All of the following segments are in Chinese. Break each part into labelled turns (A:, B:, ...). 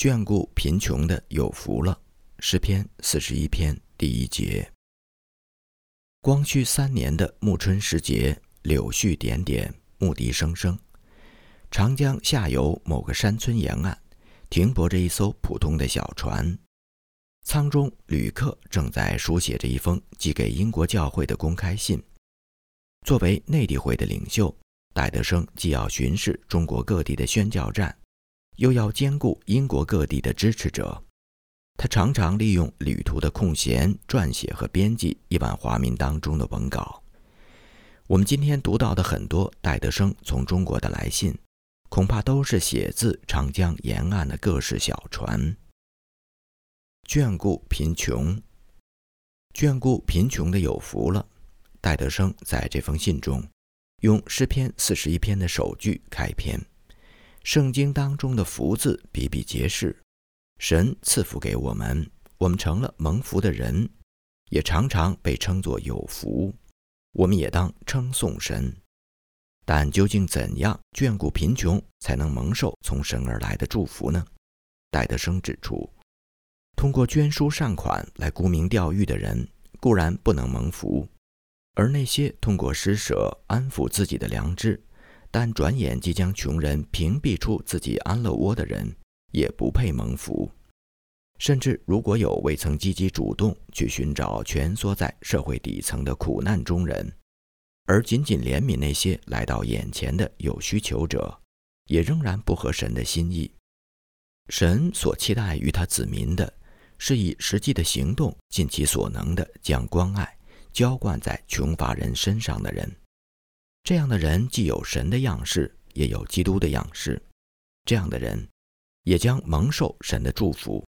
A: 眷顾贫穷的有福了。诗篇四十一篇第一节。光绪三年的暮春时节，柳絮点点，牧笛声声。长江下游某个山村沿岸，停泊着一艘普通的小船，舱中旅客正在书写着一封寄给英国教会的公开信。作为内地会的领袖，戴德生既要巡视中国各地的宣教站。又要兼顾英国各地的支持者，他常常利用旅途的空闲撰写和编辑亿万华民当中的文稿。我们今天读到的很多戴德生从中国的来信，恐怕都是写自长江沿岸的各式小船。眷顾贫穷，眷顾贫穷的有福了。戴德生在这封信中，用诗篇四十一篇的首句开篇。圣经当中的福字比比皆是，神赐福给我们，我们成了蒙福的人，也常常被称作有福，我们也当称颂神。但究竟怎样眷顾贫穷，才能蒙受从神而来的祝福呢？戴德生指出，通过捐书善款来沽名钓誉的人固然不能蒙福，而那些通过施舍安抚自己的良知。但转眼即将穷人屏蔽出自己安乐窝的人，也不配蒙福。甚至如果有未曾积极主动去寻找蜷缩在社会底层的苦难中人，而仅仅怜悯那些来到眼前的有需求者，也仍然不合神的心意。神所期待于他子民的，是以实际的行动尽其所能的将关爱浇灌在穷乏人身上的人。这样的人既有神的样式，也有基督的样式。这样的人也将蒙受神的祝福。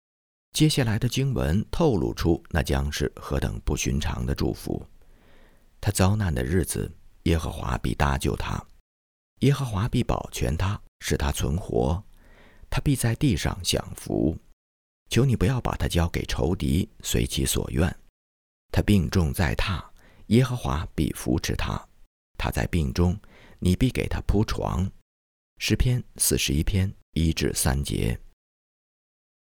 A: 接下来的经文透露出那将是何等不寻常的祝福。他遭难的日子，耶和华必搭救他；耶和华必保全他，使他存活。他必在地上享福。求你不要把他交给仇敌，随其所愿。他病重在榻，耶和华必扶持他。他在病中，你必给他铺床。诗篇四十一篇一至三节。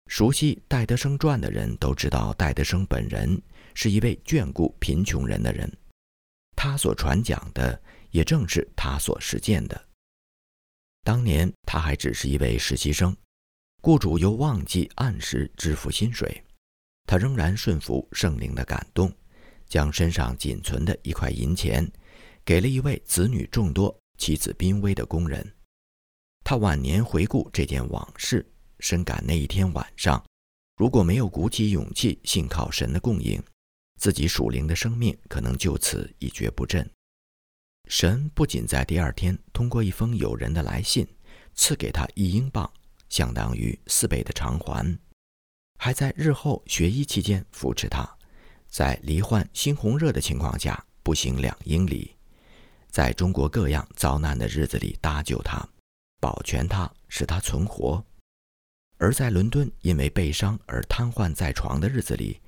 A: 熟悉戴德生传的人都知道，戴德生本人是一位眷顾贫穷人的人。他所传讲的也正是他所实践的。当年他还只是一位实习生，雇主又忘记按时支付薪水，他仍然顺服圣灵的感动，将身上仅存的一块银钱。给了一位子女众多、妻子濒危的工人。他晚年回顾这件往事，深感那一天晚上，如果没有鼓起勇气信靠神的供应，自己属灵的生命可能就此一蹶不振。神不仅在第二天通过一封友人的来信赐给他一英镑，相当于四倍的偿还，还在日后学医期间扶持他，在罹患猩红热的情况下步行两英里。在中国各样遭难的日子里搭救他，保全他，使他存活；而在伦敦因为被伤而瘫痪在床的日子里，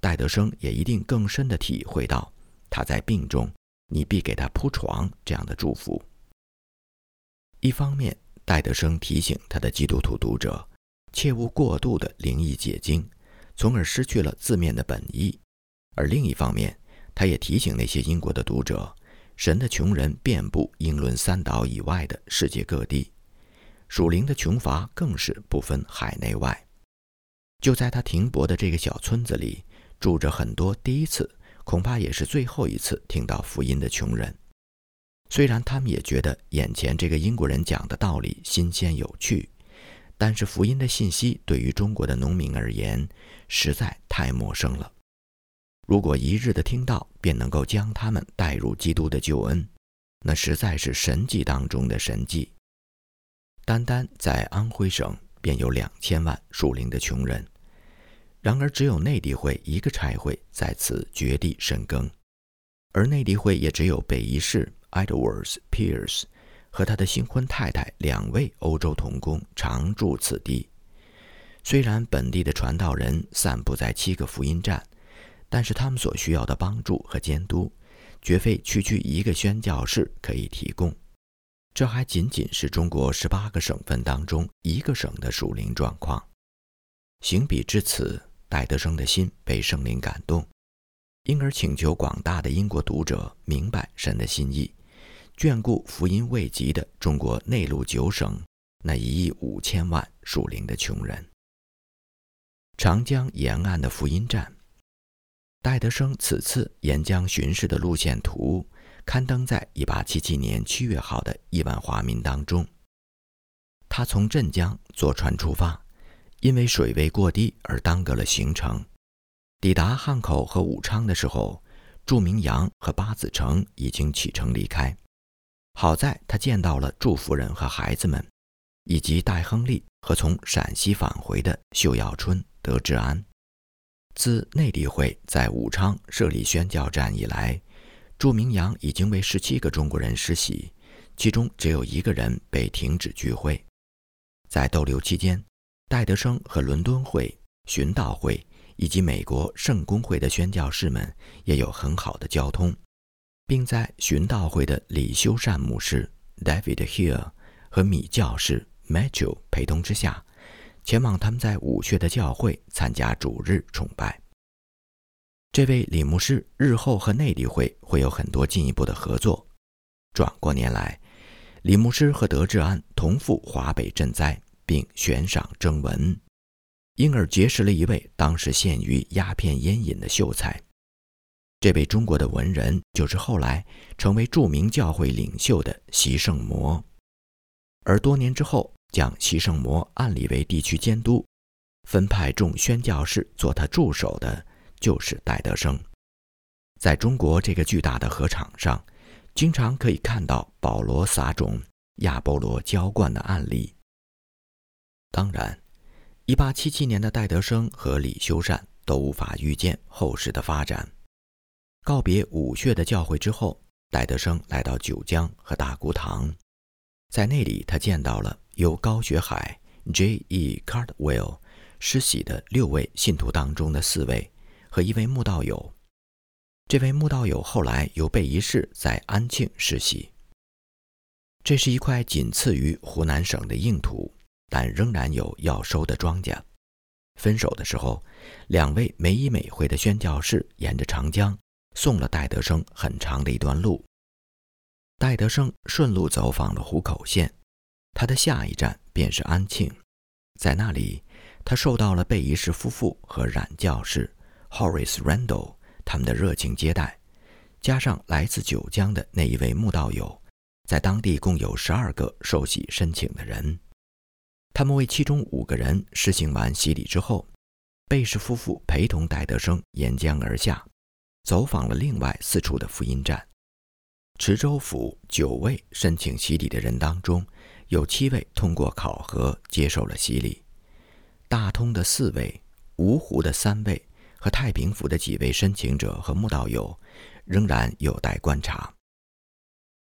A: 戴德生也一定更深地体会到他在病中你必给他铺床这样的祝福。一方面，戴德生提醒他的基督徒读者，切勿过度的灵异解经，从而失去了字面的本意；而另一方面，他也提醒那些英国的读者。神的穷人遍布英伦三岛以外的世界各地，属灵的穷乏更是不分海内外。就在他停泊的这个小村子里，住着很多第一次，恐怕也是最后一次听到福音的穷人。虽然他们也觉得眼前这个英国人讲的道理新鲜有趣，但是福音的信息对于中国的农民而言实在太陌生了。如果一日的听到便能够将他们带入基督的救恩，那实在是神迹当中的神迹。单单在安徽省便有两千万属灵的穷人，然而只有内地会一个差会在此绝地深耕，而内地会也只有北一市 Edwards Pierce 和他的新婚太太两位欧洲童工常驻此地。虽然本地的传道人散布在七个福音站。但是他们所需要的帮助和监督，绝非区区一个宣教士可以提供。这还仅仅是中国十八个省份当中一个省的属灵状况。行笔至此，戴德生的心被圣灵感动，因而请求广大的英国读者明白神的心意，眷顾福音未及的中国内陆九省那一亿五千万属灵的穷人。长江沿岸的福音站，戴德生此次沿江巡视的路线图刊登在1877年7月号的亿万华民当中。他从镇江坐船出发。因为水位过低而耽搁了行程，抵达汉口和武昌的时候，祝明阳和八子成已经启程离开。好在他见到了祝夫人和孩子们，以及戴亨利和从陕西返回的秀耀春、德志安。自内地会在武昌设立宣教站以来，祝明阳已经为十七个中国人施洗，其中只有一个人被停止聚会。在逗留期间。戴德生和伦敦会、寻道会以及美国圣公会的宣教士们也有很好的交通，并在寻道会的李修善牧师 David Hill 和米教士 Matthew 陪同之下，前往他们在武穴的教会参加主日崇拜。这位李牧师日后和内地会会有很多进一步的合作。转过年来，李牧师和德志安同赴华北赈灾。并悬赏征文，因而结识了一位当时陷于鸦片烟瘾的秀才。这位中国的文人就是后来成为著名教会领袖的习圣魔，而多年之后将习圣魔按立为地区监督，分派众宣教士做他助手的，就是戴德生。在中国这个巨大的河场上，经常可以看到保罗撒种、亚波罗浇灌的案例。当然，1877年的戴德生和李修善都无法预见后世的发展。告别武穴的教会之后，戴德生来到九江和大沽塘，在那里他见到了由高学海、J.E. Cardwell 施洗的六位信徒当中的四位和一位慕道友。这位慕道友后来由贝一士在安庆施洗。这是一块仅次于湖南省的硬土。但仍然有要收的庄稼。分手的时候，两位没衣没灰的宣教士沿着长江送了戴德生很长的一段路。戴德生顺路走访了湖口县，他的下一站便是安庆。在那里，他受到了贝一士夫妇和冉教士 Horace Randall 他们的热情接待，加上来自九江的那一位慕道友，在当地共有十二个受洗申请的人。他们为其中五个人施行完洗礼之后，贝氏夫妇陪同戴德生沿江而下，走访了另外四处的福音站。池州府九位申请洗礼的人当中，有七位通过考核接受了洗礼；大通的四位、芜湖的三位和太平府的几位申请者和慕道友，仍然有待观察。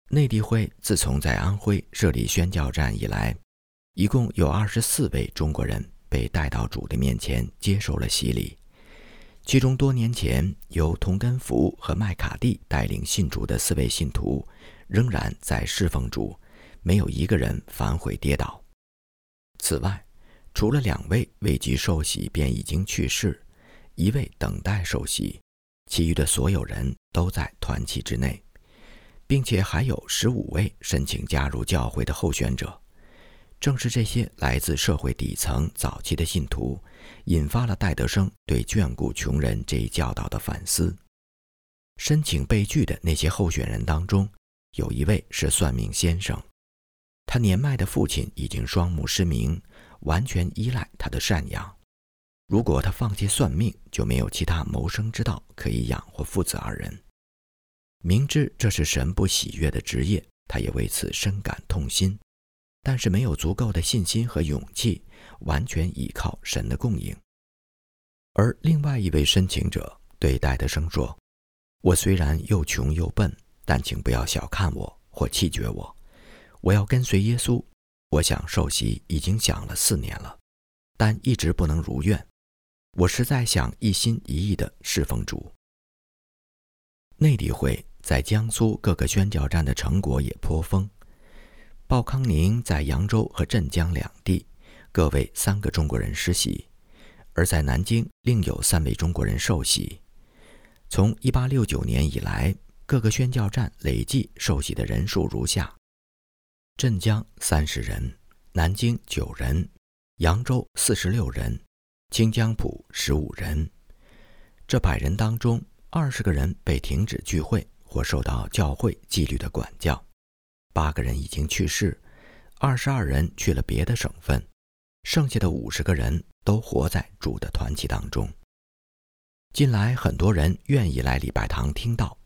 A: 内地会自从在安徽设立宣教站以来。一共有二十四位中国人被带到主的面前接受了洗礼，其中多年前由童根福和麦卡蒂带领信主的四位信徒仍然在侍奉主，没有一个人反悔跌倒。此外，除了两位未及受洗便已经去世，一位等待受洗，其余的所有人都在团契之内，并且还有十五位申请加入教会的候选者。正是这些来自社会底层早期的信徒，引发了戴德生对眷顾穷人这一教导的反思。申请被拒的那些候选人当中，有一位是算命先生，他年迈的父亲已经双目失明，完全依赖他的赡养。如果他放弃算命，就没有其他谋生之道可以养活父子二人。明知这是神不喜悦的职业，他也为此深感痛心。但是没有足够的信心和勇气，完全依靠神的供应。而另外一位申请者对戴德生说：“我虽然又穷又笨，但请不要小看我或弃绝我。我要跟随耶稣。我想受洗已经想了四年了，但一直不能如愿。我实在想一心一意地侍奉主。”内地会在江苏各个宣教站的成果也颇丰。鲍康宁在扬州和镇江两地各为三个中国人施洗，而在南京另有三位中国人受洗。从1869年以来，各个宣教站累计受洗的人数如下：镇江三十人，南京九人，扬州四十六人，清江浦十五人。这百人当中，二十个人被停止聚会或受到教会纪律的管教，八个人已经去世，二十二人去了别的省份。剩下的五十个人都活在主的团契当中。近来很多人愿意来礼拜堂听到。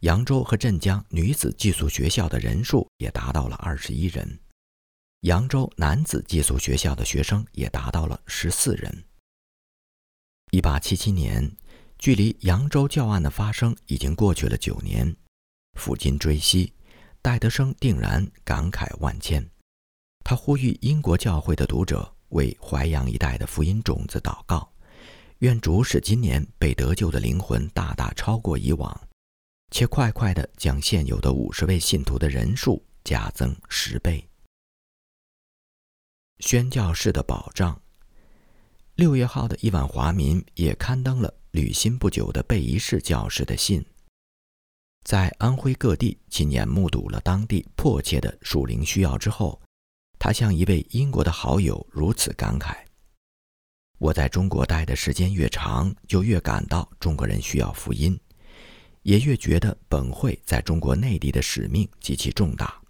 A: 扬州和镇江女子寄宿学校的人数也达到了二十一人，扬州男子寄宿学校的学生也达到了十四人。一八七七年，距离扬州教案的发生已经过去了九年。抚今追昔，戴德生定然感慨万千。他呼吁英国教会的读者为淮阳一带的福音种子祷告，愿主使今年被得救的灵魂大大超过以往，且快快地将现有的五十位信徒的人数加增十倍。宣教士的保障。六月号的亿万华民也刊登了履新不久的贝仪士教士的信，在安徽各地亲眼目睹了当地迫切的属灵需要之后。他向一位英国的好友如此感慨：“我在中国待的时间越长，就越感到中国人需要福音，也越觉得本会在中国内地的使命极其重大。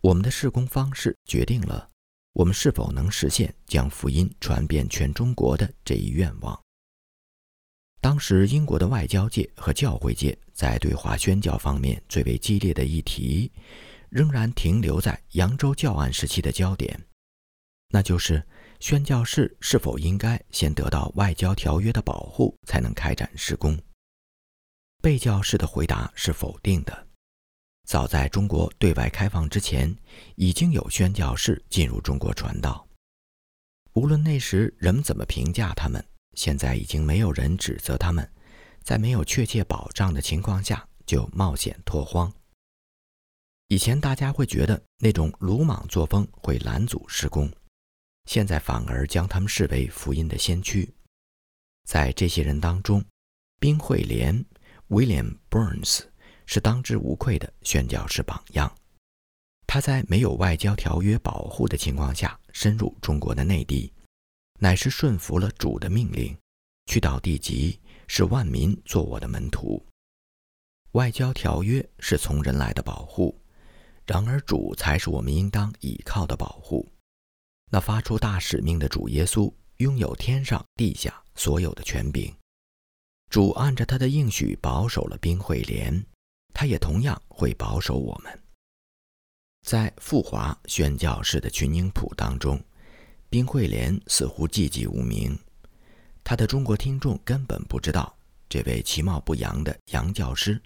A: 我们的事工方式决定了我们是否能实现将福音传遍全中国的这一愿望。”当时，英国的外交界和教会界在对华宣教方面最为激烈的议题。仍然停留在扬州教案时期的焦点，那就是宣教士是否应该先得到外交条约的保护，才能开展施工。被教士的回答是否定的。早在中国对外开放之前，已经有宣教士进入中国传道。无论那时人们怎么评价他们，现在已经没有人指责他们，在没有确切保障的情况下就冒险拓荒。以前大家会觉得那种鲁莽作风会拦阻施工，现在反而将他们视为福音的先驱。在这些人当中，宾惠莲 （William Burns） 是当之无愧的宣教士榜样。他在没有外交条约保护的情况下深入中国的内地，乃是顺服了主的命令，去到地极，使万民做我的门徒。外交条约是从人来的保护。然而，主才是我们应当倚靠的保护。那发出大使命的主耶稣，拥有天上地下所有的权柄。主按着他的应许保守了冰惠莲，他也同样会保守我们。在富华宣教士的群英谱当中，冰惠莲似乎寂寂无名。他的中国听众根本不知道，这位其貌不扬的洋教师。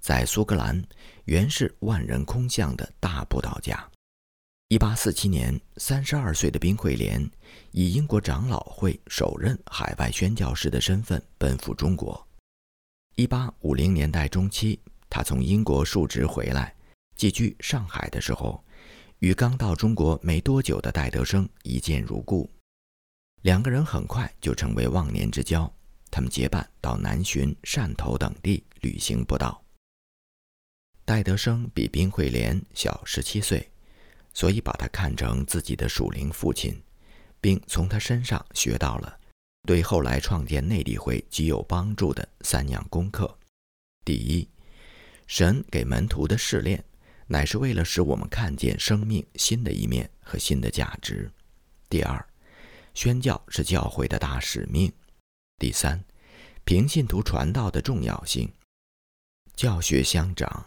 A: 在苏格兰，原是万人空巷的大布道家。一八四七年，三十二岁的宾惠莲以英国长老会首任海外宣教师的身份奔赴中国。一八五零年代中期，他从英国述职回来，寄居上海的时候，与刚到中国没多久的戴德生一见如故，两个人很快就成为忘年之交。他们结伴到南浔、汕头等地旅行布道。戴德生比宾惠莲小十七岁，所以把他看成自己的属灵父亲，并从他身上学到了对后来创建内地会极有帮助的三样功课：第一，神给门徒的试炼，乃是为了使我们看见生命新的一面和新的价值；第二，宣教是教会的大使命；第三，平信徒传道的重要性，教学相长。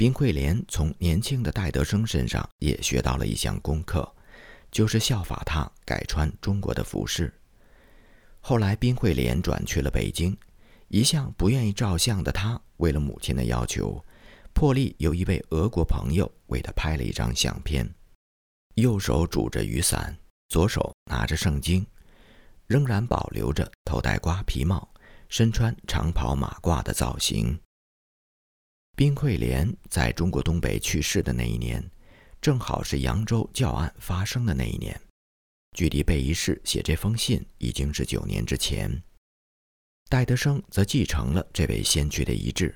A: 宾慧莲从年轻的戴德生身上也学到了一项功课，就是效法他改穿中国的服饰。后来，宾慧莲转去了北京，一向不愿意照相的他，为了母亲的要求，破例有一位俄国朋友为他拍了一张相片，右手拄着雨伞，左手拿着圣经，仍然保留着头戴瓜皮帽、身穿长袍马褂的造型。宾惠莲在中国东北去世的那一年，正好是扬州教案发生的那一年。距离贝一世写这封信已经是九年之前。戴德生则继承了这位先驱的遗志，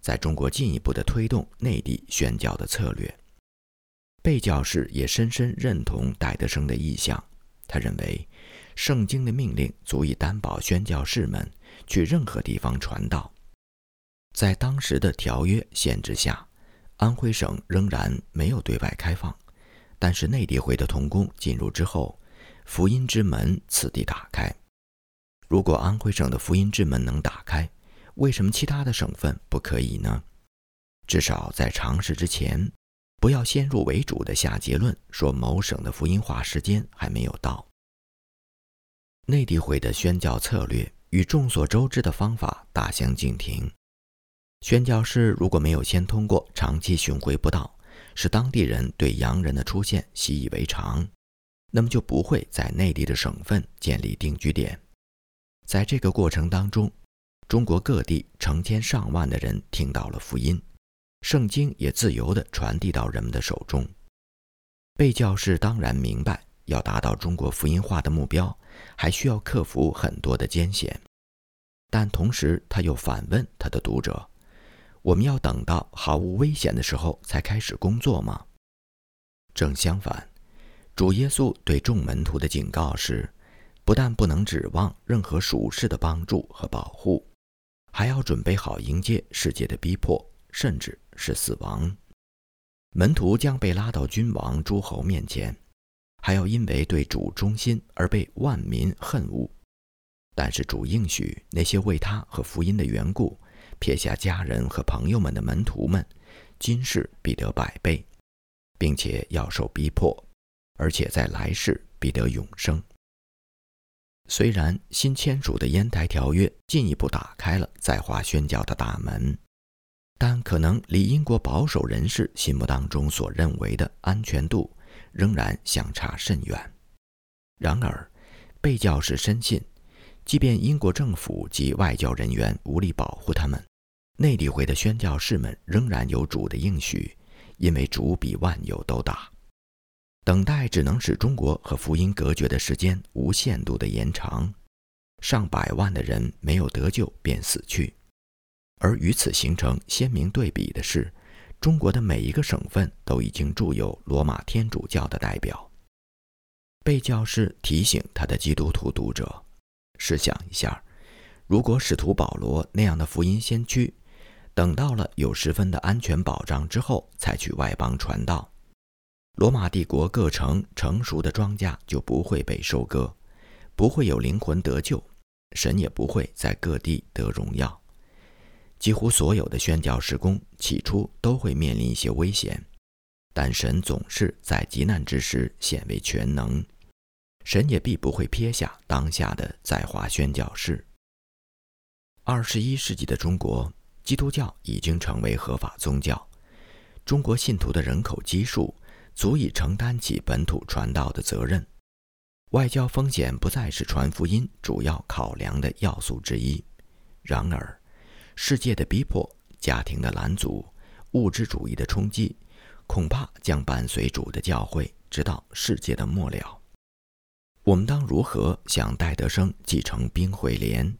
A: 在中国进一步的推动内地宣教的策略。贝教士也深深认同戴德生的意向，他认为，圣经的命令足以担保宣教士们去任何地方传道。在当时的条约限制下，安徽省仍然没有对外开放，但是内地会的童工进入之后，福音之门此地打开。如果安徽省的福音之门能打开，为什么其他的省份不可以呢？至少在尝试之前，不要先入为主的下结论，说某省的福音化时间还没有到。内地会的宣教策略与众所周知的方法大相径庭。宣教士如果没有先通过长期巡回布道，使当地人对洋人的出现习以为常，那么就不会在内地的省份建立定居点。在这个过程当中，中国各地成千上万的人听到了福音，圣经也自由地传递到人们的手中。被教士当然明白，要达到中国福音化的目标，还需要克服很多的艰险。但同时，他又反问他的读者：“我们要等到毫无危险的时候才开始工作吗？”正相反，主耶稣对众门徒的警告是。不但不能指望任何属世的帮助和保护，还要准备好迎接世界的逼迫，甚至是死亡。门徒将被拉到君王、诸侯面前，还要因为对主忠心而被万民恨恶。但是主应许那些为他和福音的缘故撇下家人和朋友们的门徒们，今世必得百倍，并且要受逼迫，而且在来世必得永生。虽然新签署的烟台条约进一步打开了在华宣教的大门，但可能离英国保守人士心目当中所认为的安全度仍然相差甚远。然而，被教士深信，即便英国政府及外交人员无力保护他们，内地会的宣教士们仍然有主的应许，因为主比万有都大。等待只能使中国和福音隔绝的时间无限度的延长，上百万的人没有得救便死去，而与此形成鲜明对比的是，中国的每一个省份都已经驻有罗马天主教的代表。贝教士提醒他的基督徒读者：试想一下，如果使徒保罗那样的福音先驱，等到了有十分的安全保障之后才去外邦传道。罗马帝国各城成熟的庄稼就不会被收割，不会有灵魂得救，神也不会在各地得荣耀。几乎所有的宣教士工起初都会面临一些危险，但神总是在极难之时显为全能，神也必不会撇下当下的在华宣教士。二十一世纪的中国，基督教已经成为合法宗教，中国信徒的人口基数。足以承担起本土传道的责任，外交风险不再是传福音主要考量的要素之一。然而，世界的逼迫、家庭的拦阻、物质主义的冲击，恐怕将伴随主的教会直到世界的末了。我们当如何向戴德生继承兵会连，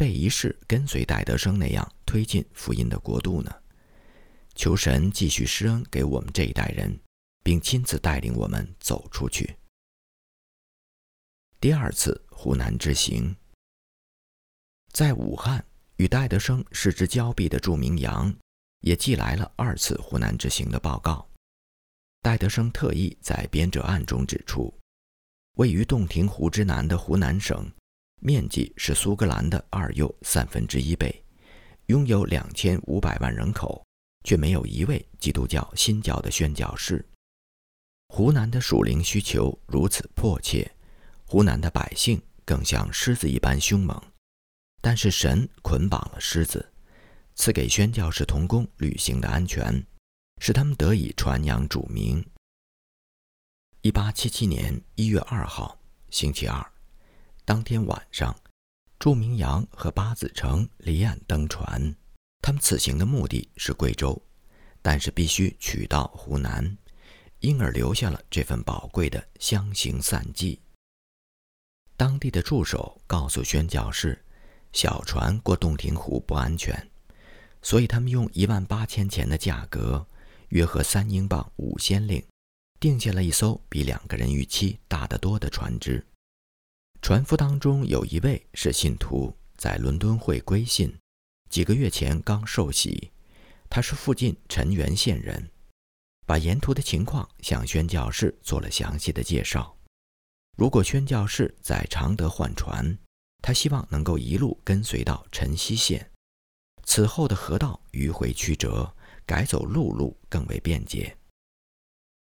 A: 被一世跟随戴德生那样推进福音的国度呢？求神继续施恩给我们这一代人。并亲自带领我们走出去。第二次湖南之行，在武汉与戴德生失之交臂的祝明阳，也寄来了二次湖南之行的报告。戴德生特意在编者案中指出，位于洞庭湖之南的湖南省，面积是苏格兰的二又三分之一倍，拥有两千五百万人口，却没有一位基督教新教的宣教士。湖南的属灵需求如此迫切，湖南的百姓更像狮子一般凶猛，但是神捆绑了狮子，赐给宣教士童工旅行的安全，使他们得以传扬主名。一八七七年一月二号，星期二，当天晚上，祝明阳和巴子成离岸登船，他们此行的目的是贵州，但是必须取到湖南。因而留下了这份宝贵的相形散记。当地的助手告诉宣教士，小船过洞庭湖不安全，所以他们用一万八千钱的价格，约合三英镑五先令，订下了一艘比两个人预期大得多的船只。船夫当中有一位是信徒，在伦敦会归信，几个月前刚受洗。他是附近陈元县人，把沿途的情况向宣教士做了详细的介绍。如果宣教士在常德换船，他希望能够一路跟随到陈溪县，此后的河道迂回曲折，改走陆路更为便捷。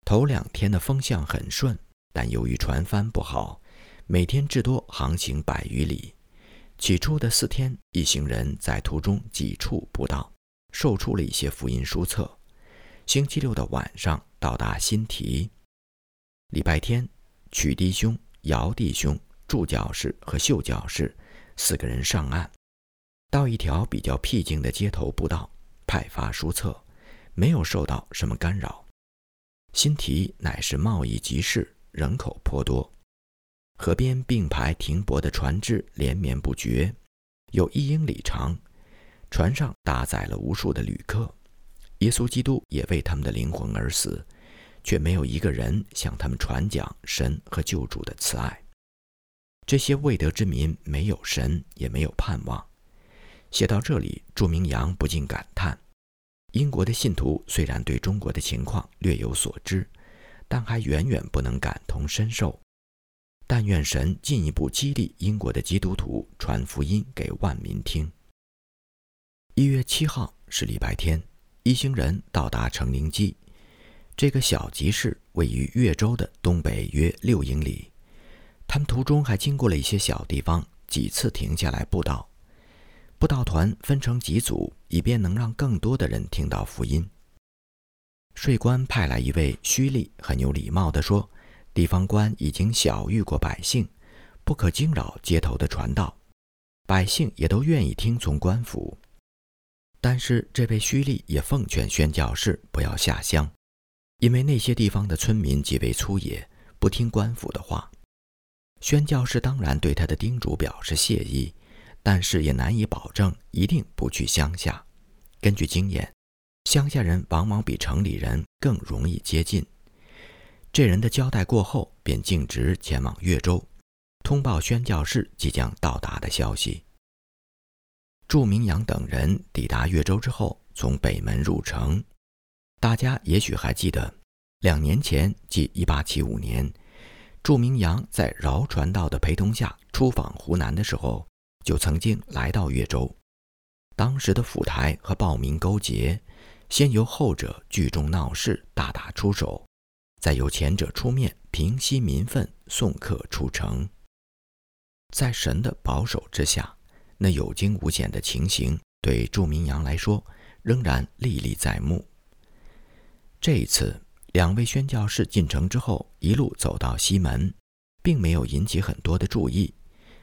A: 头两天的风向很顺，但由于船帆不好，每天至多航行百余里。起初的四天，一行人在途中几处不到。售出了一些福音书册。星期六的晚上到达新提。礼拜天，曲弟兄、姚弟兄、祝教士和秀教士四个人上岸，到一条比较僻静的街头步道派发书册，没有受到什么干扰。新提乃是贸易集市，人口颇多，河边并排停泊的船只连绵不绝，有一英里长。船上搭载了无数的旅客，耶稣基督也为他们的灵魂而死，却没有一个人向他们传讲神和救主的慈爱。这些未得之民没有神，也没有盼望。写到这里，祝明阳不禁感叹：英国的信徒虽然对中国的情况略有所知，但还远远不能感同身受。但愿神进一步激励英国的基督徒传福音给万民听。一月七号是礼拜天，一行人到达成宁基。这个小集市位于越州的东北约六英里。他们途中还经过了一些小地方，几次停下来布道。布道团分成几组，以便能让更多的人听到福音。税官派来一位虚吏，很有礼貌地说：“地方官已经晓谕过百姓，不可惊扰街头的传道。百姓也都愿意听从官府。”但是这位虚吏也奉劝宣教士不要下乡，因为那些地方的村民极为粗野，不听官府的话。宣教士当然对他的叮嘱表示谢意，但是也难以保证一定不去乡下。根据经验，乡下人往往比城里人更容易接近。这人的交代过后，便径直前往越州，通报宣教士即将到达的消息。祝明阳等人抵达越州之后，从北门入城。大家也许还记得，两年前，即1875年，祝明阳在饶传道的陪同下出访湖南的时候，就曾经来到越州。当时的府台和暴民勾结，先由后者聚众闹事，大打出手，再由前者出面平息民愤，送客出城。在神的保守之下。那有惊无险的情形，对祝明阳来说仍然历历在目。这一次，两位宣教士进城之后，一路走到西门，并没有引起很多的注意，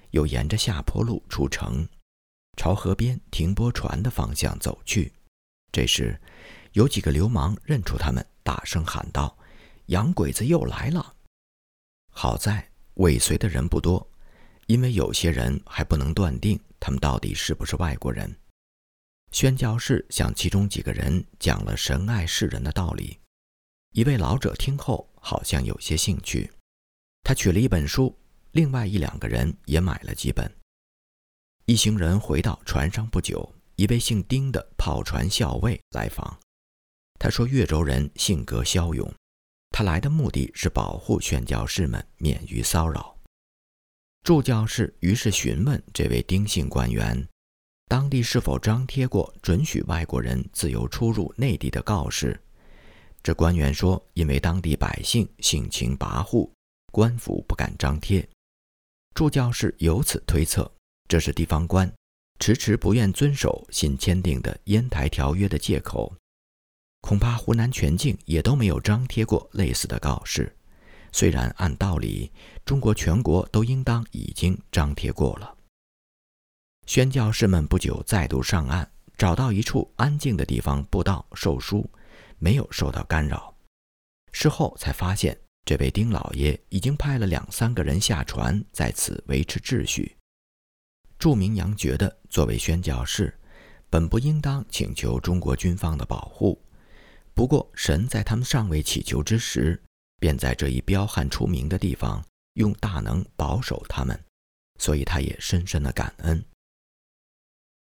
A: 又沿着下坡路出城，朝河边停泊船的方向走去。这时，有几个流氓认出他们，大声喊道：“洋鬼子又来了！”好在尾随的人不多，因为有些人还不能断定。他们到底是不是外国人？宣教士向其中几个人讲了神爱世人的道理。一位老者听后好像有些兴趣，他取了一本书，另外一两个人也买了几本。一行人回到船上不久，一位姓丁的炮船校尉来访。他说：“越州人性格骁勇，来的目的是保护宣教士们免于骚扰。”祝教士于是询问这位丁姓官员，当地是否张贴过准许外国人自由出入内地的告示。这官员说：“因为当地百姓性情跋扈，官府不敢张贴。”祝教士由此推测，这是地方官迟迟不愿遵守新签订的烟台条约的借口。恐怕湖南全境也都没有张贴过类似的告示。虽然按道理，中国全国都应当已经张贴过了。宣教士们不久再度上岸，找到一处安静的地方布道授书，没有受到干扰。事后才发现，这位丁老爷已经派了两三个人下船，在此维持秩序。祝明阳觉得，作为宣教士，本不应当请求中国军方的保护。不过，神在他们尚未祈求之时，便在这一彪悍出名的地方用大能保守他们，所以他也深深的感恩。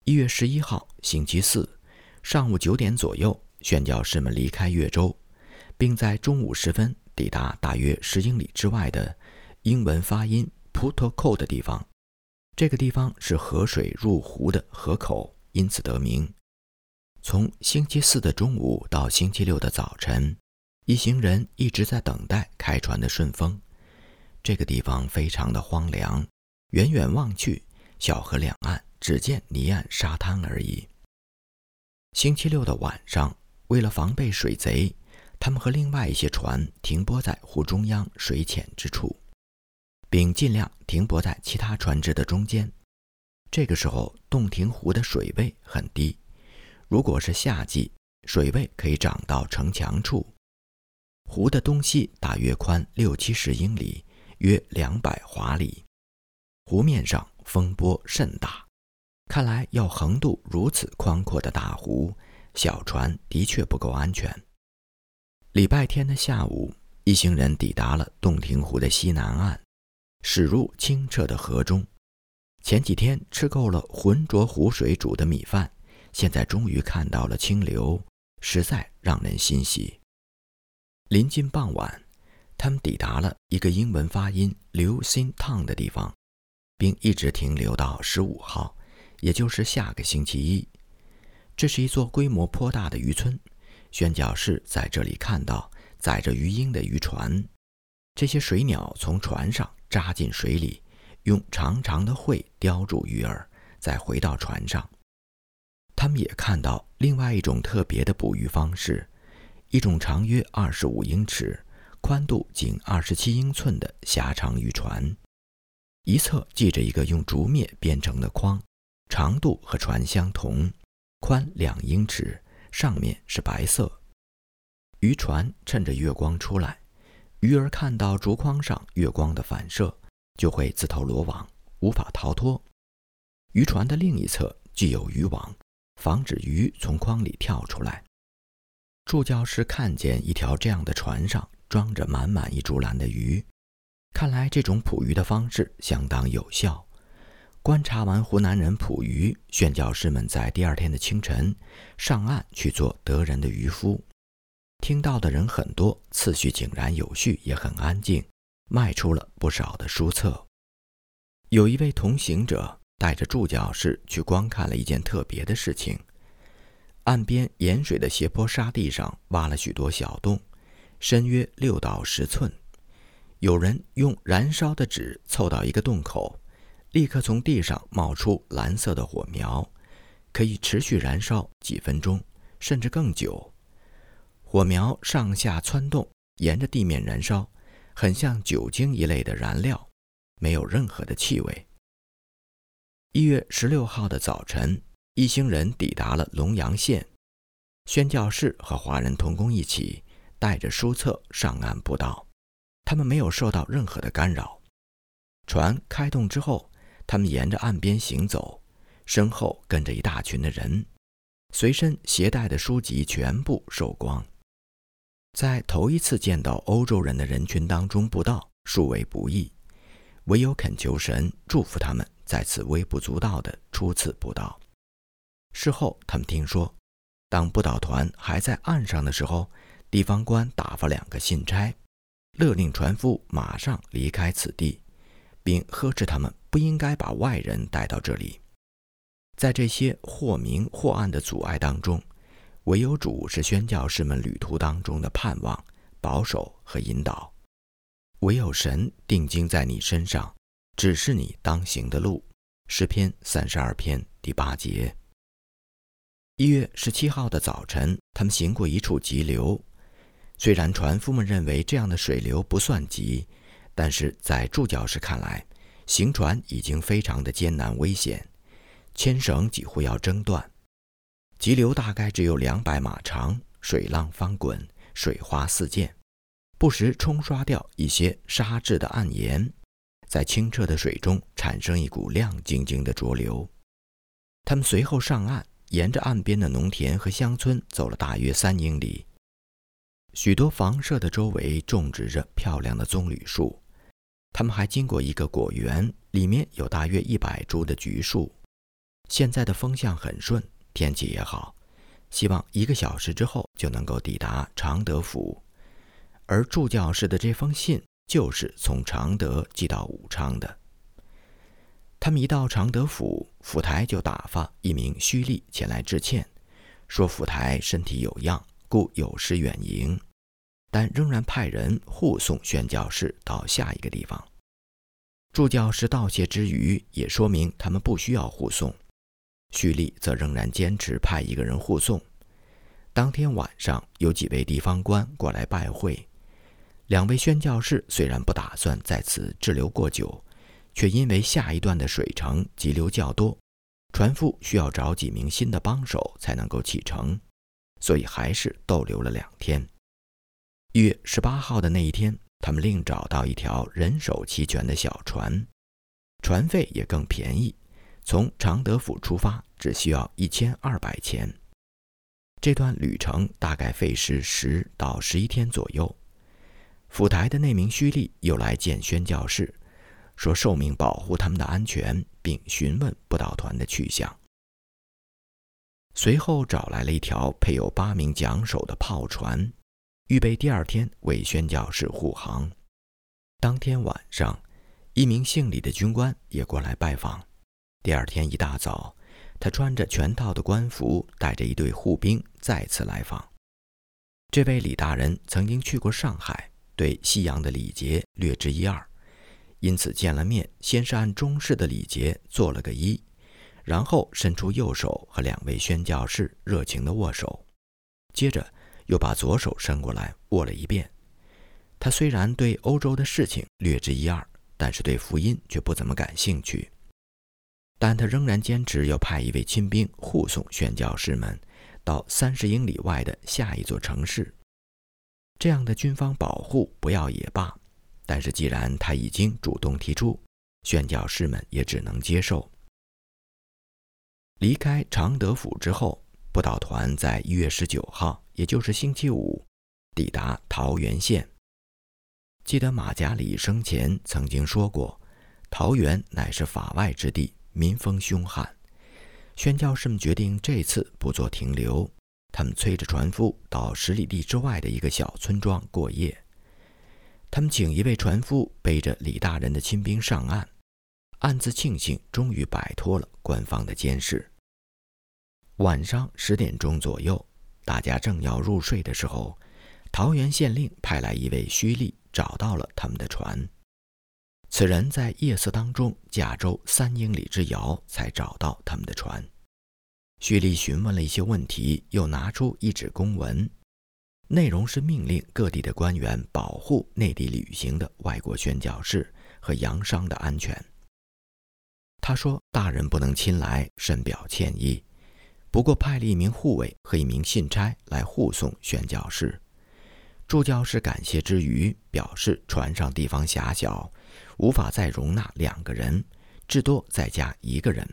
A: 一月十一号，星期四，上午九点左右，宣教士们离开越州，并在中午时分抵达大约十英里之外的英文发音 “Puto 的地方。这个地方是河水入湖的河口，因此得名。从星期四的中午到星期六的早晨，一行人一直在等待开船的顺风。这个地方非常的荒凉，远远望去，小河两岸只见泥岸沙滩而已。星期六的晚上，为了防备水贼，他们和另外一些船停泊在湖中央水浅之处。并尽量停泊在其他船只的中间。这个时候，洞庭湖的水位很低。如果是夏季，水位可以涨到城墙处。湖的东西大约宽六七十英里，约两百华里。湖面上风波甚大，看来要横渡如此宽阔的大湖，小船的确不够安全。礼拜天的下午，一行人抵达了洞庭湖的西南岸。驶入清澈的河中，前几天吃够了浑浊湖水煮的米饭，现在终于看到了清流，实在让人欣喜。临近傍晚，他们抵达了一个英文发音“流心烫”的地方，并一直停留到十五号，也就是下个星期一。这是一座规模颇大的渔村，宣教士在这里看到载着鱼鹰的渔船，这些水鸟从船上。扎进水里，用长长的喙叼住鱼儿，再回到船上。他们也看到另外一种特别的捕鱼方式：一种长约二十五英尺、宽度仅二十七英寸的狭长渔船，一侧系着一个用竹篾编成的筐，长度和船相同，宽两英尺，上面是白色。渔船趁着月光出来。鱼儿看到竹筐上月光的反射，就会自投罗网，无法逃脱。渔船的另一侧具有渔网，防止鱼从筐里跳出来。助教师看见一条这样的船上装着满满一竹篮的鱼，看来这种捕鱼的方式相当有效。观察完湖南人捕鱼，宣教师们在第二天的清晨上岸去做德人的渔夫。听到的人很多，次序井然有序，也很安静，卖出了不少的书册。有一位同行者带着助教士去观看了一件特别的事情：岸边盐水的斜坡沙地上挖了许多小洞，深约六到十寸。有人用燃烧的纸凑到一个洞口，立刻从地上冒出蓝色的火苗，可以持续燃烧几分钟，甚至更久。火苗上下窜动，沿着地面燃烧，很像酒精一类的燃料，没有任何的气味。一月十六号的早晨，一行人抵达了龙阳县，宣教士和华人同工一起带着书册上岸布道，他们没有受到任何的干扰。船开动之后，他们沿着岸边行走，身后跟着一大群的人，随身携带的书籍全部售光。在头一次见到欧洲人的人群当中布道，殊为不易，唯有恳求神祝福他们在此微不足道的初次布道。事后，他们听说，当布道团还在岸上的时候，地方官打发两个信差，勒令船夫马上离开此地，并呵斥他们不应该把外人带到这里。在这些或明或暗的阻碍当中。唯有主是宣教士们旅途当中的盼望、保守和引导；唯有神定睛在你身上，指示你当行的路。诗篇三十二篇第八节。一月十七号的早晨，他们行过一处急流。虽然船夫们认为这样的水流不算急，但是在助教士看来，行船已经非常的艰难危险，牵绳几乎要挣断。急流大概只有两百码长，水浪翻滚，水花四溅，不时冲刷掉一些沙质的暗岩，在清澈的水中产生一股亮晶晶的浊流。他们随后上岸，沿着岸边的农田和乡村走了大约三英里。许多房舍的周围种植着漂亮的棕榈树。他们还经过一个果园，里面有大约一百株的橘树。现在的风向很顺，天气也好，希望一个小时之后就能够抵达常德府。而祝教士的这封信就是从常德寄到武昌的。他们一到常德府，府台就打发一名胥吏前来致歉，说府台身体有恙，故有失远迎，但仍然派人护送宣教士到下一个地方。助教士道谢之余，也说明他们不需要护送。胥吏则仍然坚持派一个人护送。当天晚上，有几位地方官过来拜会。两位宣教士虽然不打算在此滞留过久，却因为下一段的水程急流较多，船夫需要找几名新的帮手才能够启程，所以还是逗留了两天。一月十八号的那一天，他们另找到一条人手齐全的小船，船费也更便宜，从常德府出发只需要一千二百钱。这段旅程大概费时十到十一天左右。府台的那名胥吏又来见宣教士，说受命保护他们的安全，并询问布道团的去向。随后找来了一条配有八名桨手的炮船，预备第二天为宣教士护航。当天晚上，一名姓李的军官也过来拜访。第二天一大早，他穿着全套的官服，带着一队护兵再次来访。这位李大人曾经去过上海。对西洋的礼节略知一二，因此见了面，先是按中式的礼节做了个揖，然后伸出右手和两位宣教士热情地握手，接着又把左手伸过来握了一遍。他虽然对欧洲的事情略知一二，但是对福音却不怎么感兴趣。但他仍然坚持要派一位亲兵护送宣教士们到三十英里外的下一座城市。这样的军方保护不要也罢，但是既然他已经主动提出，宣教士们也只能接受。离开常德府之后，布道团在一月十九号，也就是星期五，抵达桃源县。记得马加里生前曾经说过，桃源乃是法外之地，民风凶悍。宣教士们决定这次不做停留。他们催着船夫到十里地之外的一个小村庄过夜。他们请一位船夫背着李大人的亲兵上岸，暗自庆幸终于摆脱了官方的监视。晚上十点钟左右，大家正要入睡的时候，桃园县令派来一位胥吏，找到了他们的船。此人在夜色当中驾舟三英里之遥，才找到他们的船。胥吏询问了一些问题，又拿出一纸公文，内容是命令各地的官员保护内地旅行的外国宣教士和洋商的安全。他说：“大人不能亲来，深表歉意。不过派了一名护卫和一名信差来护送宣教士。”助教士感谢之余，表示船上地方狭小，无法再容纳两个人，至多再加一个人。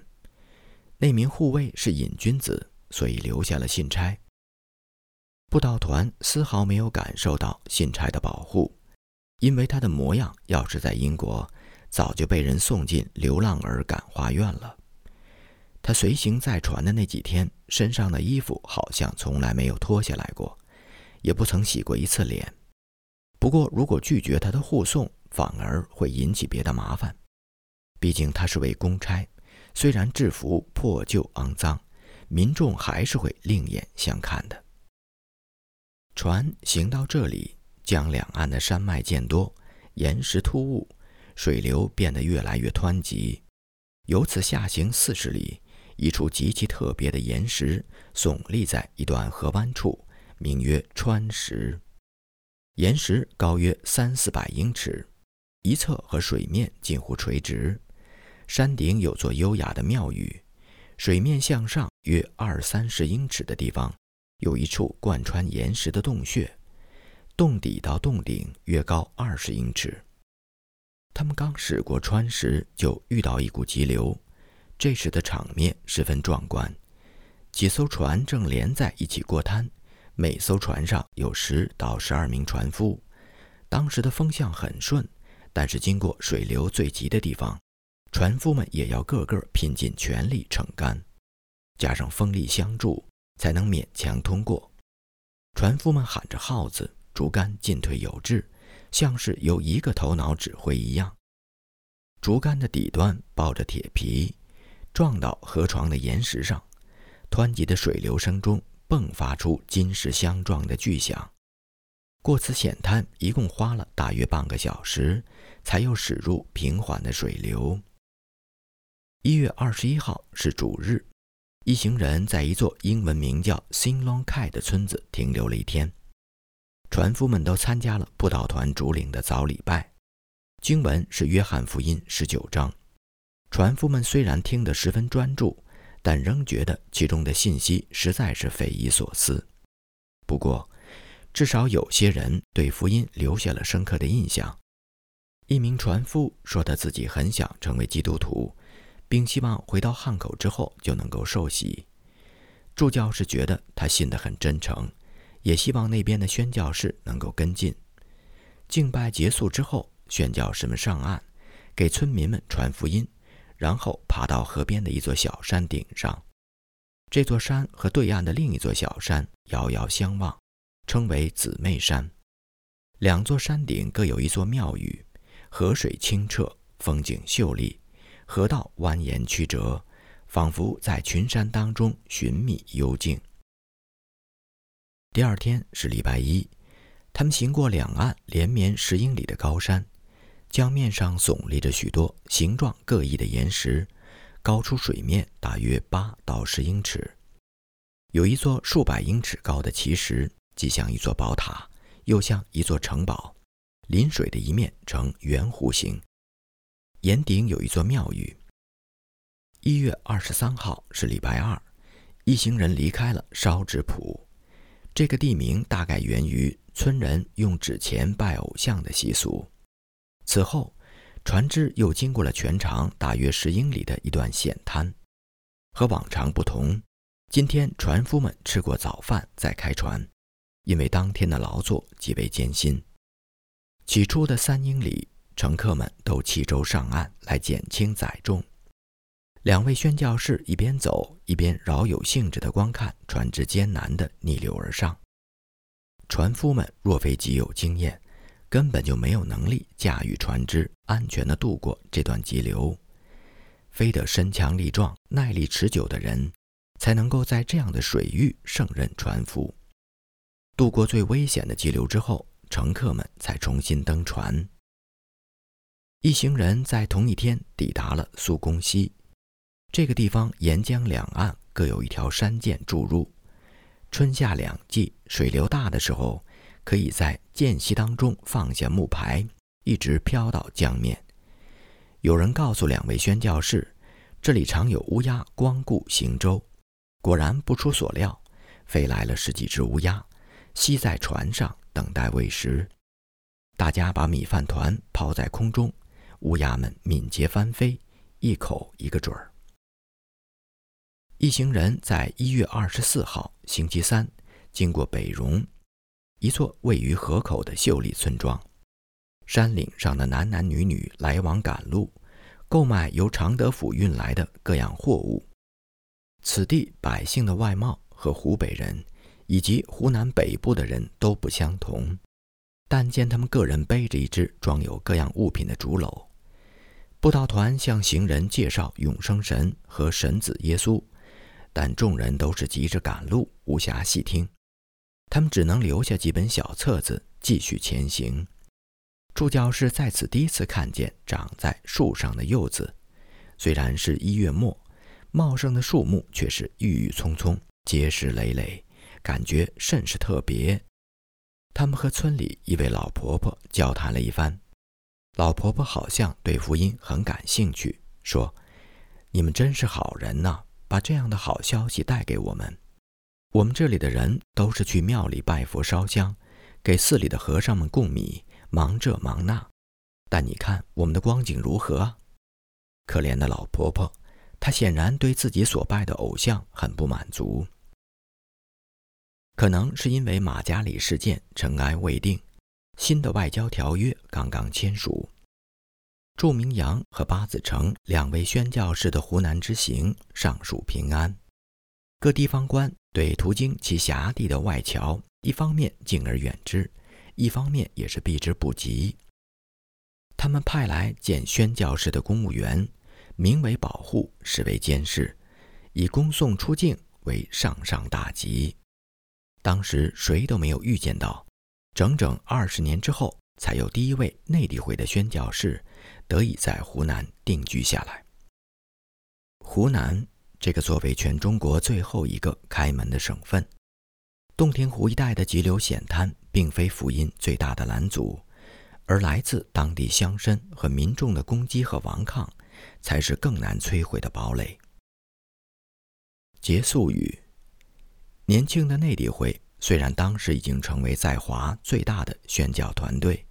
A: 那名护卫是瘾君子，所以留下了信差。布道团丝毫没有感受到信差的保护，因为他的模样要是在英国，早就被人送进流浪儿感化院了。他随行在船的那几天，身上的衣服好像从来没有脱下来过，也不曾洗过一次脸。不过，如果拒绝他的护送，反而会引起别的麻烦，毕竟他是位公差。虽然制服破旧肮脏，民众还是会另眼相看的。船行到这里，江两岸的山脉渐多，岩石突兀，水流变得越来越湍急。由此下行四十里，一处极其特别的岩石耸立在一段河湾处，名曰川石。岩石高约三四百英尺，一侧和水面近乎垂直。山顶有座优雅的庙宇，水面向上约二三十英尺的地方，有一处贯穿岩石的洞穴，洞底到洞顶约高二十英尺。他们刚驶过川时，就遇到一股急流，这时的场面十分壮观。几艘船正连在一起过滩，每艘船上有十到十二名船夫。当时的风向很顺，但是经过水流最急的地方，船夫们也要个个拼尽全力撑杆，加上风力相助，才能勉强通过。船夫们喊着号子，竹竿进退有致，像是由一个头脑指挥一样。竹竿的底端包着铁皮，撞到河床的岩石上。湍急的水流声中迸发出金石相撞的巨响。过此险滩一共花了大约半个小时，才又驶入平缓的水流。一月二十一号是主日，一行人在一座英文名叫 Singlongkai 的村子停留了一天。船夫们都参加了布道团主领的早礼拜，经文是约翰福音十九章。船夫们虽然听得十分专注。但仍觉得其中的信息实在是匪夷所思。不过，至少有些人对福音留下了深刻的印象。一名船夫说他自己很想成为基督徒，并希望回到汉口之后就能够受洗。助教是觉得他信得很真诚，也希望那边的宣教士能够跟进。敬拜结束之后，宣教士们上岸，给村民们传福音。然后爬到河边的一座小山顶上，这座山和对岸的另一座小山遥遥相望，称为姊妹山。两座山顶各有一座庙宇，河水清澈，风景秀丽，河道蜿蜒曲折，仿佛在群山当中寻觅幽静。第二天是礼拜一，他们行过两岸连绵十英里的高山。江面上耸立着许多形状各异的岩石，高出水面大约八到十英尺。有一座数百英尺高的奇石，既像一座宝塔，又像一座城堡。临水的一面呈圆弧形，岩顶有一座庙宇。一月二十三号是礼拜二，一行人离开了烧纸铺。这个地名大概源于村人用纸钱拜偶像的习俗。此后，船只又经过了全长大约十英里的一段险滩。和往常不同，今天船夫们吃过早饭再开船，因为当天的劳作极为艰辛。起初的三英里，乘客们都弃舟上岸来减轻载重。两位宣教士一边走一边饶有兴致地观看船只艰难地逆流而上。船夫们若非极有经验，根本就没有能力驾驭船只安全地渡过这段急流，非得身强力壮、耐力持久的人，才能够在这样的水域胜任船夫。渡过最危险的急流之后，乘客们才重新登船。一行人在同一天抵达了苏公溪，这个地方沿江两岸各有一条山涧注入，春夏两季水流大的时候。可以在间隙当中放下木牌，一直飘到江面。有人告诉两位宣教士，这里常有乌鸦光顾行舟。果然不出所料，飞来了十几只乌鸦，栖在船上等待喂食。大家把米饭团抛在空中，乌鸦们敏捷翻飞，一口一个准儿。一行人在一月二十四号星期三经过北荣。一座位于河口的秀丽村庄，山岭上的男男女女来往赶路，购买由常德府运来的各样货物。此地百姓的外貌和湖北人以及湖南北部的人都不相同，但见他们个人背着一只装有各样物品的竹篓。布道团向行人介绍永生神和神子耶稣，但众人都是急着赶路，无暇细听。他们只能留下几本小册子，继续前行。助教是在此第一次看见长在树上的柚子，虽然是一月末，茂盛的树木却是郁郁葱葱、结实累累，感觉甚是特别。他们和村里一位老婆婆交谈了一番，老婆婆好像对福音很感兴趣，说：“你们真是好人呐，把这样的好消息带给我们。”我们这里的人都是去庙里拜佛烧香，给寺里的和尚们供米，忙这忙那。但你看我们的光景如何啊？可怜的老婆婆，她显然对自己所拜的偶像很不满足。可能是因为马加里事件尘埃未定，新的外交条约刚刚签署。祝明阳和八子成两位宣教士的湖南之行尚属平安，各地方官对途经其辖地的外侨，一方面敬而远之，一方面也是避之不及。他们派来见宣教士的公务员，名为保护，实为监视，以恭送出境为上上大吉。当时谁都没有预见到，整整二十年之后，才有第一位内地会的宣教士得以在湖南定居下来。湖南这个作为全中国最后一个开门的省份，洞庭湖一带的急流险滩，并非福音最大的拦阻，而来自当地乡绅和民众的攻击和顽抗，才是更难摧毁的堡垒。结束语。年轻的内地会虽然当时已经成为在华最大的宣教团队，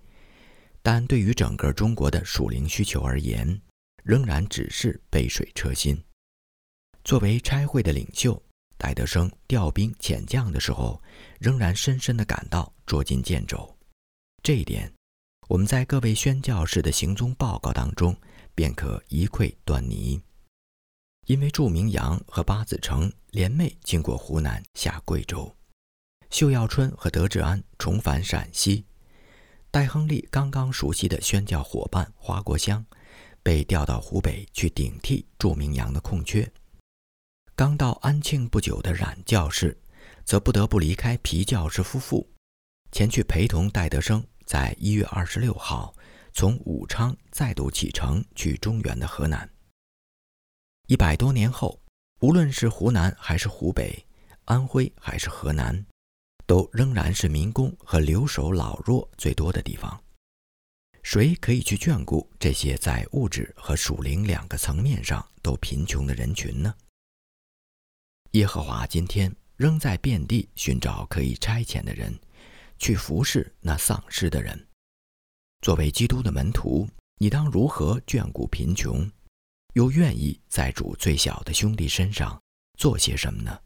A: 但对于整个中国的属灵需求而言，仍然只是杯水车薪。作为差会的领袖，戴德生调兵遣将的时候，仍然深深地感到捉襟见肘。这一点，我们在各位宣教士的行踪报告当中便可一窥端倪。因为祝明阳和八子成联袂经过湖南下贵州，秀耀春和德志安重返陕西，戴亨利刚刚熟悉的宣教伙伴花国香被调到湖北去顶替祝明阳的空缺，刚到安庆不久的冉教士则不得不离开皮教士夫妇，前去陪同戴德生在一月二十六号从武昌再度启程去中原的河南。一百多年后，无论是湖南还是湖北、安徽还是河南，都仍然是民工和留守老弱最多的地方。谁可以去眷顾这些在物质和属灵两个层面上都贫穷的人群呢？耶和华今天仍在遍地寻找可以差遣的人，去服侍那丧失的人。作为基督的门徒，你当如何眷顾贫穷？又愿意在主最小的兄弟身上做些什么呢？